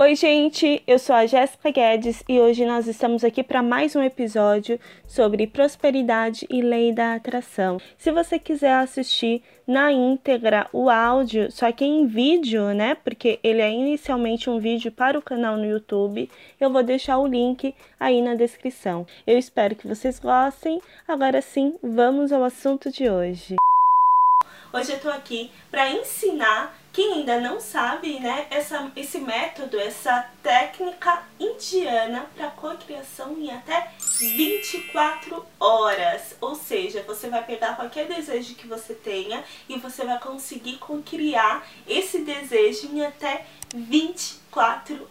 Oi, gente, eu sou a Jéssica Guedes e hoje nós estamos aqui para mais um episódio sobre prosperidade e lei da atração. Se você quiser assistir na íntegra o áudio, só que em vídeo, né? Porque ele é inicialmente um vídeo para o canal no YouTube, eu vou deixar o link aí na descrição. Eu espero que vocês gostem. Agora sim, vamos ao assunto de hoje. Hoje eu tô aqui para ensinar quem ainda não sabe, né, essa, esse método, essa técnica indiana para cocriação em até 24 horas. Ou seja, você vai pegar qualquer desejo que você tenha e você vai conseguir cocriar esse desejo em até 24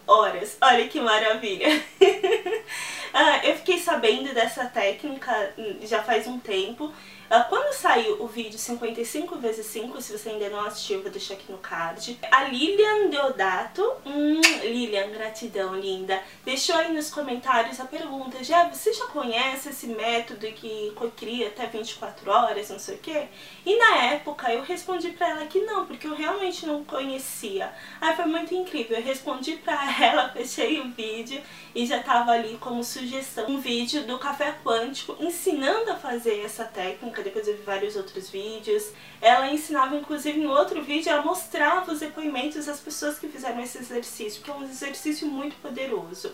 horas. Olha que maravilha! ah, eu fiquei sabendo dessa técnica hum, já faz um tempo. Uh, quando saiu o vídeo 55 vezes 5, se você ainda não assistiu, vou deixar aqui no card. A Lilian Deodato, hum, Lilian, gratidão linda, deixou aí nos comentários a pergunta, já você já conhece esse método que cocria até 24 horas, não sei o quê? E na época eu respondi pra ela que não, porque eu realmente não conhecia. Aí foi muito incrível, eu respondi pra ela, fechei o vídeo e já tava ali como sugestão um vídeo do Café Quântico ensinando a fazer essa técnica depois eu vi vários outros vídeos. Ela ensinava, inclusive, em outro vídeo, ela mostrava os depoimentos das pessoas que fizeram esse exercício, que é um exercício muito poderoso.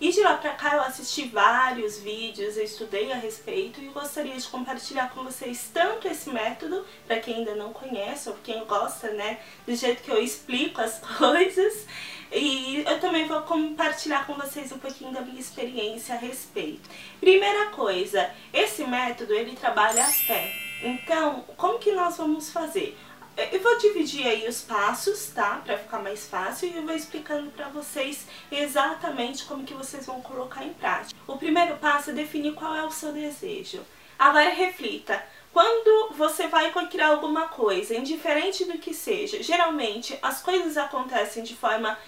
E de lá pra cá eu assisti vários vídeos, eu estudei a respeito e gostaria de compartilhar com vocês tanto esse método, para quem ainda não conhece ou quem gosta, né, do jeito que eu explico as coisas, e eu também vou compartilhar com vocês um pouquinho da minha experiência a respeito. Primeira coisa, esse método ele trabalha a fé. Então, como que nós vamos fazer? Eu vou dividir aí os passos, tá? Pra ficar mais fácil e eu vou explicando pra vocês exatamente como que vocês vão colocar em prática. O primeiro passo é definir qual é o seu desejo. Agora reflita, quando você vai criar alguma coisa, indiferente do que seja, geralmente as coisas acontecem de forma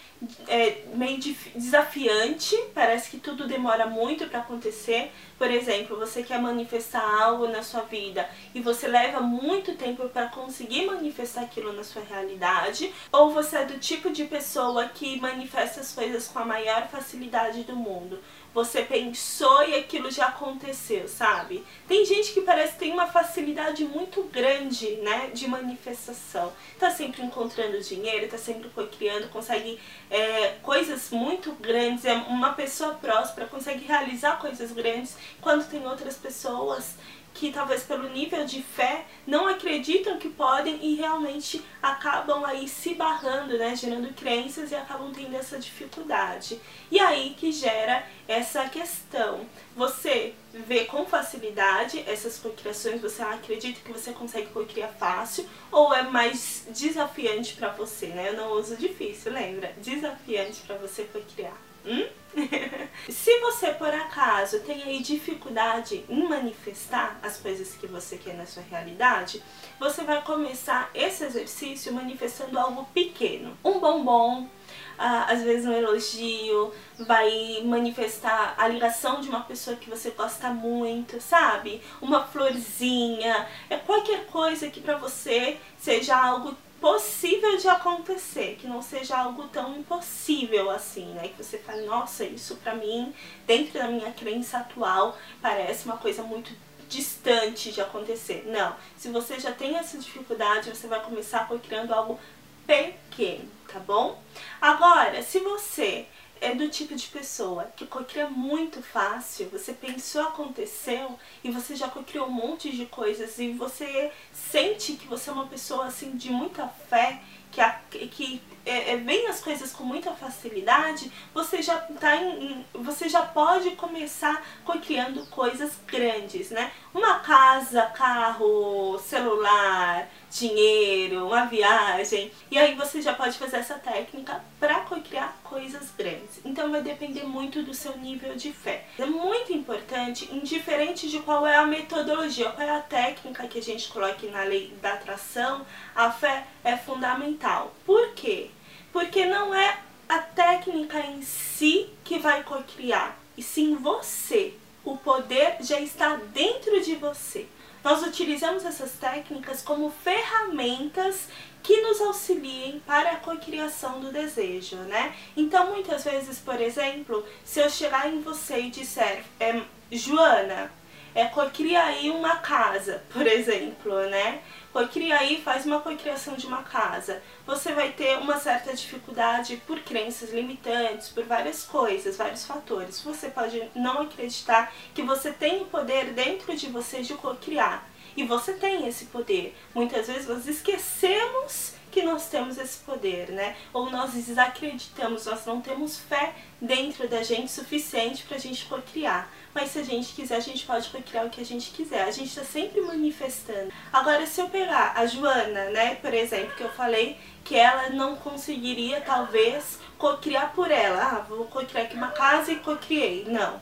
é, meio desafiante, parece que tudo demora muito para acontecer. Por exemplo, você quer manifestar algo na sua vida e você leva muito tempo para conseguir manifestar aquilo na sua realidade, ou você é do tipo de pessoa que manifesta as coisas com a maior facilidade do mundo você pensou e aquilo já aconteceu, sabe? Tem gente que parece que tem uma facilidade muito grande, né, de manifestação. Tá sempre encontrando dinheiro, tá sempre criando, consegue é, coisas muito grandes, é uma pessoa próspera, consegue realizar coisas grandes, quando tem outras pessoas que talvez pelo nível de fé não acreditam que podem e realmente acabam aí se barrando, né, gerando crenças e acabam tendo essa dificuldade. E aí que gera essa questão. Você vê com facilidade essas cocriações, você acredita que você consegue cocriar fácil ou é mais desafiante para você, né? Eu não uso difícil, lembra? Desafiante para você cocriar. Hum? Se você por acaso tem aí dificuldade em manifestar as coisas que você quer na sua realidade, você vai começar esse exercício manifestando algo pequeno. Um bombom, ah, às vezes um elogio, vai manifestar a ligação de uma pessoa que você gosta muito, sabe? Uma florzinha, é qualquer coisa que para você seja algo possível de acontecer, que não seja algo tão impossível assim, né? Que você fale, nossa, isso pra mim, dentro da minha crença atual, parece uma coisa muito distante de acontecer. Não, se você já tem essa dificuldade, você vai começar criando algo pequeno, tá bom? Agora, se você é do tipo de pessoa que cocria muito fácil, você pensou, aconteceu e você já cocriou um monte de coisas e você sente que você é uma pessoa assim de muita fé, que, a, que é, é, vem as coisas com muita facilidade, você já tá em, você já pode começar criando coisas grandes, né? Uma casa, carro, celular, dinheiro, uma viagem. E aí você já pode fazer essa técnica para criar coisas grandes. Então vai depender muito do seu nível de fé. É muito importante, indiferente de qual é a metodologia, qual é a técnica que a gente coloque na lei da atração, a fé é fundamental. Por quê? Porque não é a técnica em si que vai cocriar, e sim você. O poder já está dentro de você. Nós utilizamos essas técnicas como ferramentas que nos auxiliem para a cocriação do desejo, né? Então, muitas vezes, por exemplo, se eu chegar em você e disser, é, Joana, é, cocria aí uma casa, por exemplo, né? Cocria aí, faz uma cocriação de uma casa. Você vai ter uma certa dificuldade por crenças limitantes, por várias coisas, vários fatores. Você pode não acreditar que você tem o poder dentro de você de cocriar. E você tem esse poder. Muitas vezes nós esquecemos que nós temos esse poder, né? Ou nós desacreditamos, nós não temos fé dentro da gente suficiente para a gente cocriar. Mas se a gente quiser, a gente pode cocriar o que a gente quiser. A gente está sempre manifestando. Agora, se eu pegar a Joana, né, por exemplo, que eu falei que ela não conseguiria, talvez, cocriar por ela. Ah, vou cocriar aqui uma casa e cocriei. Não.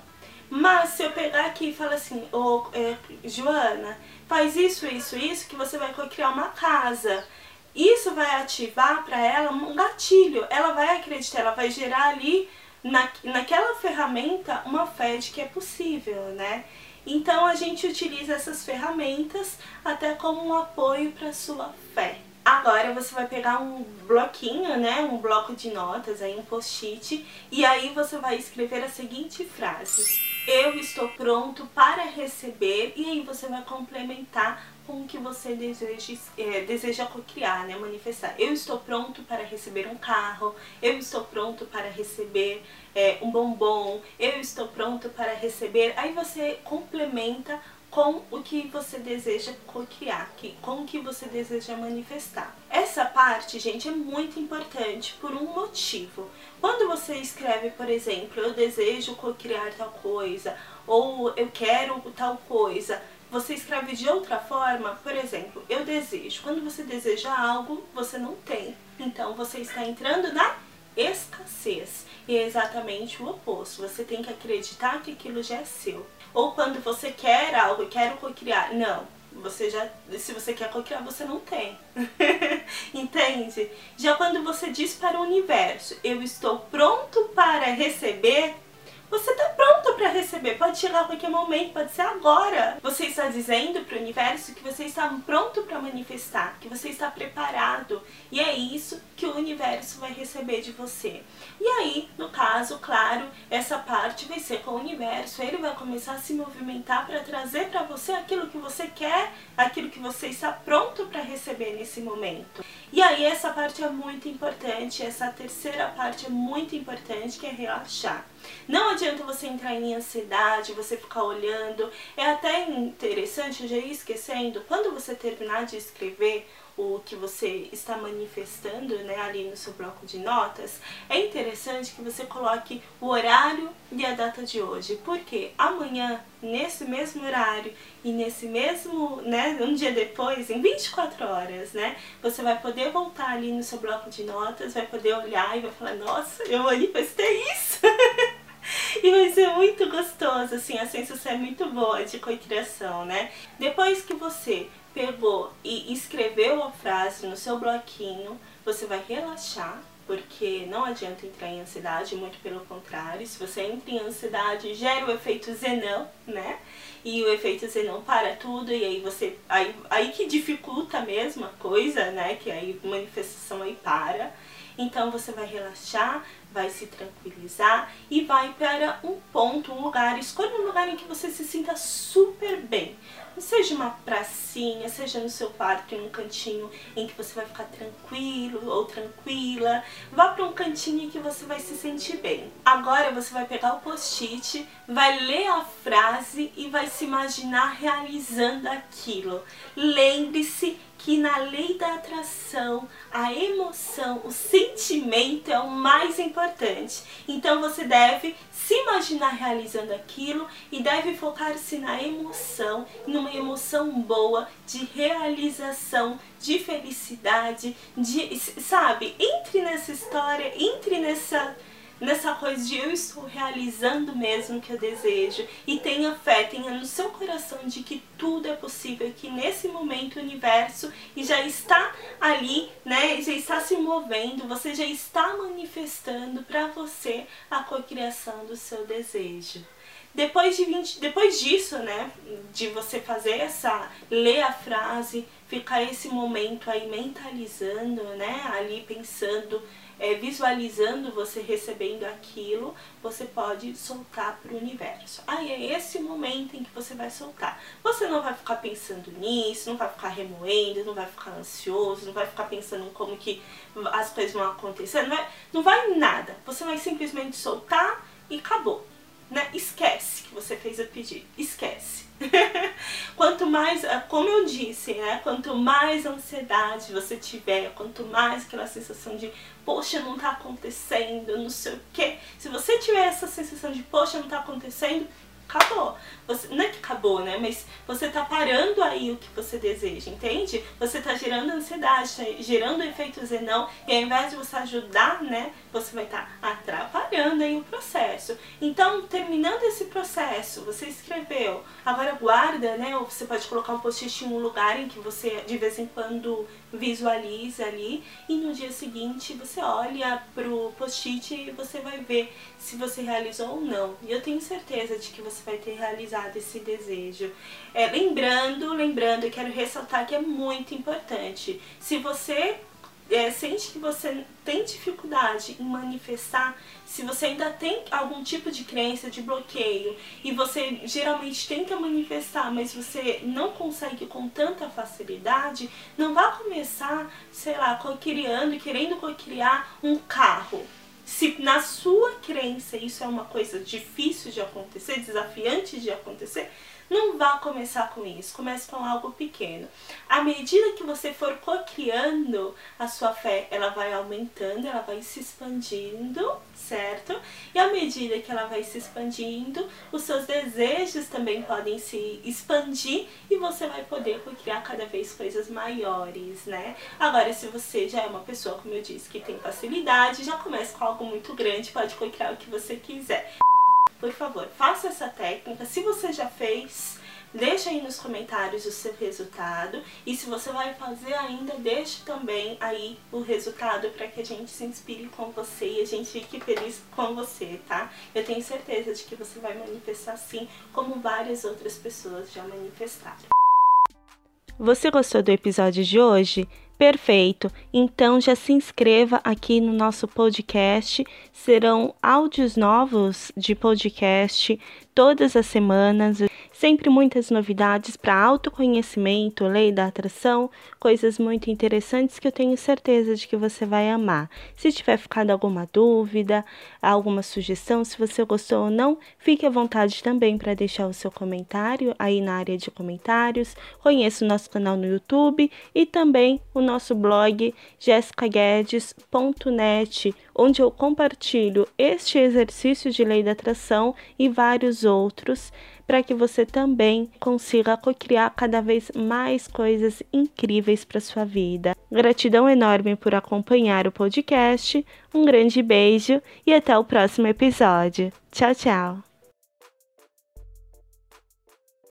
Mas se eu pegar aqui e falar assim, oh, é, Joana, faz isso, isso, isso, que você vai cocriar uma casa. Isso vai ativar para ela um gatilho. Ela vai acreditar, ela vai gerar ali na, naquela ferramenta uma fé de que é possível, né? Então a gente utiliza essas ferramentas até como um apoio para sua fé. Agora você vai pegar um bloquinho, né, um bloco de notas, aí um post-it, e aí você vai escrever a seguinte frase: Eu estou pronto para receber, e aí você vai complementar com o que você deseja, é, deseja criar, né, manifestar. Eu estou pronto para receber um carro, eu estou pronto para receber é, um bombom, eu estou pronto para receber. Aí você complementa com o que você deseja co-criar, com o que você deseja manifestar. Essa parte, gente, é muito importante por um motivo. Quando você escreve, por exemplo, eu desejo co-criar tal coisa, ou eu quero tal coisa, você escreve de outra forma, por exemplo, eu desejo. Quando você deseja algo, você não tem. Então você está entrando na escassez. E é exatamente o oposto. Você tem que acreditar que aquilo já é seu. Ou quando você quer algo, quero co-criar. Não, você já, se você quer co-criar, você não tem. Entende? Já quando você diz para o universo, eu estou pronto para receber, você está pronto para receber, pode chegar a qualquer momento, pode ser agora. Você está dizendo para o universo que você está pronto para manifestar, que você está preparado. E é isso que o universo vai receber de você. E aí, no caso, claro, essa parte vai ser com o universo, ele vai começar a se movimentar para trazer para você aquilo que você quer, aquilo que você está pronto para receber nesse momento. E aí, essa parte é muito importante, essa terceira parte é muito importante, que é relaxar. Não adianta você entrar em ansiedade, você ficar olhando. É até interessante, já ia esquecendo, quando você terminar de escrever o que você está manifestando né, ali no seu bloco de notas, é interessante que você coloque o horário e a data de hoje. Porque amanhã, nesse mesmo horário e nesse mesmo, né, um dia depois, em 24 horas, né, você vai poder voltar ali no seu bloco de notas, vai poder olhar e vai falar, nossa, eu manifestei isso! E vai ser muito gostoso, assim, a sensação é muito boa de cocriação, né? Depois que você pegou e escreveu a frase no seu bloquinho, você vai relaxar, porque não adianta entrar em ansiedade, muito pelo contrário. Se você entra em ansiedade, gera o efeito zenão, né? E o efeito zenão para tudo, e aí você. Aí, aí que dificulta mesmo a coisa, né? Que aí manifestação aí para. Então você vai relaxar, vai se tranquilizar e vai para um ponto, um lugar. Escolha um lugar em que você se sinta super bem. Seja uma pracinha, seja no seu quarto, em um cantinho em que você vai ficar tranquilo ou tranquila. Vá para um cantinho em que você vai se sentir bem. Agora você vai pegar o post-it, vai ler a frase e vai se imaginar realizando aquilo. Lembre-se que na lei da atração, a emoção, o sentimento é o mais importante. Então você deve se imaginar realizando aquilo e deve focar-se na emoção, numa emoção boa de realização, de felicidade, de, sabe? Entre nessa história, entre nessa nessa coisa de eu estou realizando mesmo o que eu desejo e tenha fé, tenha no seu coração de que tudo é possível, que nesse momento o universo já está ali, né, já está se movendo, você já está manifestando para você a cocriação do seu desejo. Depois, de 20, depois disso, né, de você fazer essa, ler a frase, ficar esse momento aí mentalizando, né, ali pensando, é, visualizando você recebendo aquilo, você pode soltar para o universo. Aí é esse momento em que você vai soltar. Você não vai ficar pensando nisso, não vai ficar remoendo, não vai ficar ansioso, não vai ficar pensando como que as coisas vão acontecer, não vai, não vai nada. Você vai simplesmente soltar e acabou. Né? Esquece que você fez o pedido, esquece. quanto mais, é, como eu disse, né? Quanto mais ansiedade você tiver, quanto mais aquela sensação de poxa, não tá acontecendo, não sei o que. Se você tiver essa sensação de poxa, não tá acontecendo, acabou. Você, não é que acabou, né? Mas você tá parando aí o que você deseja, entende? Você tá gerando ansiedade, tá gerando efeito zenão, e ao invés de você ajudar, né? Você vai estar tá atrapalhando aí o processo. Então, terminando esse processo, você escreveu, agora guarda, né? Ou você pode colocar um post-it em um lugar em que você de vez em quando visualiza ali, e no dia seguinte você olha pro post-it e você vai ver se você realizou ou não. E eu tenho certeza de que você vai ter realizado esse desejo. É, lembrando, lembrando, eu quero ressaltar que é muito importante. Se você é, sente que você tem dificuldade em manifestar, se você ainda tem algum tipo de crença, de bloqueio, e você geralmente tenta manifestar, mas você não consegue com tanta facilidade, não vá começar, sei lá, criando, querendo criar um carro. Se na sua crença isso é uma coisa difícil de acontecer, desafiante de acontecer, não vá começar com isso, comece com algo pequeno. À medida que você for co-criando, a sua fé ela vai aumentando, ela vai se expandindo, certo? E à medida que ela vai se expandindo, os seus desejos também podem se expandir e você vai poder co-criar cada vez coisas maiores, né? Agora, se você já é uma pessoa, como eu disse, que tem facilidade, já comece com algo muito grande, pode co-criar o que você quiser por favor, faça essa técnica. Se você já fez, deixa aí nos comentários o seu resultado. E se você vai fazer ainda, deixe também aí o resultado para que a gente se inspire com você e a gente fique feliz com você, tá? Eu tenho certeza de que você vai manifestar sim, como várias outras pessoas já manifestaram. Você gostou do episódio de hoje? Perfeito. Então já se inscreva aqui no nosso podcast. Serão áudios novos de podcast todas as semanas. Sempre muitas novidades para autoconhecimento, lei da atração, coisas muito interessantes que eu tenho certeza de que você vai amar. Se tiver ficado alguma dúvida, alguma sugestão, se você gostou ou não, fique à vontade também para deixar o seu comentário aí na área de comentários. Conheça o nosso canal no YouTube e também o nosso blog jessicaguedes.net, onde eu compartilho este exercício de lei da atração e vários outros para que você também consiga criar cada vez mais coisas incríveis para sua vida. Gratidão enorme por acompanhar o podcast. Um grande beijo e até o próximo episódio. Tchau, tchau.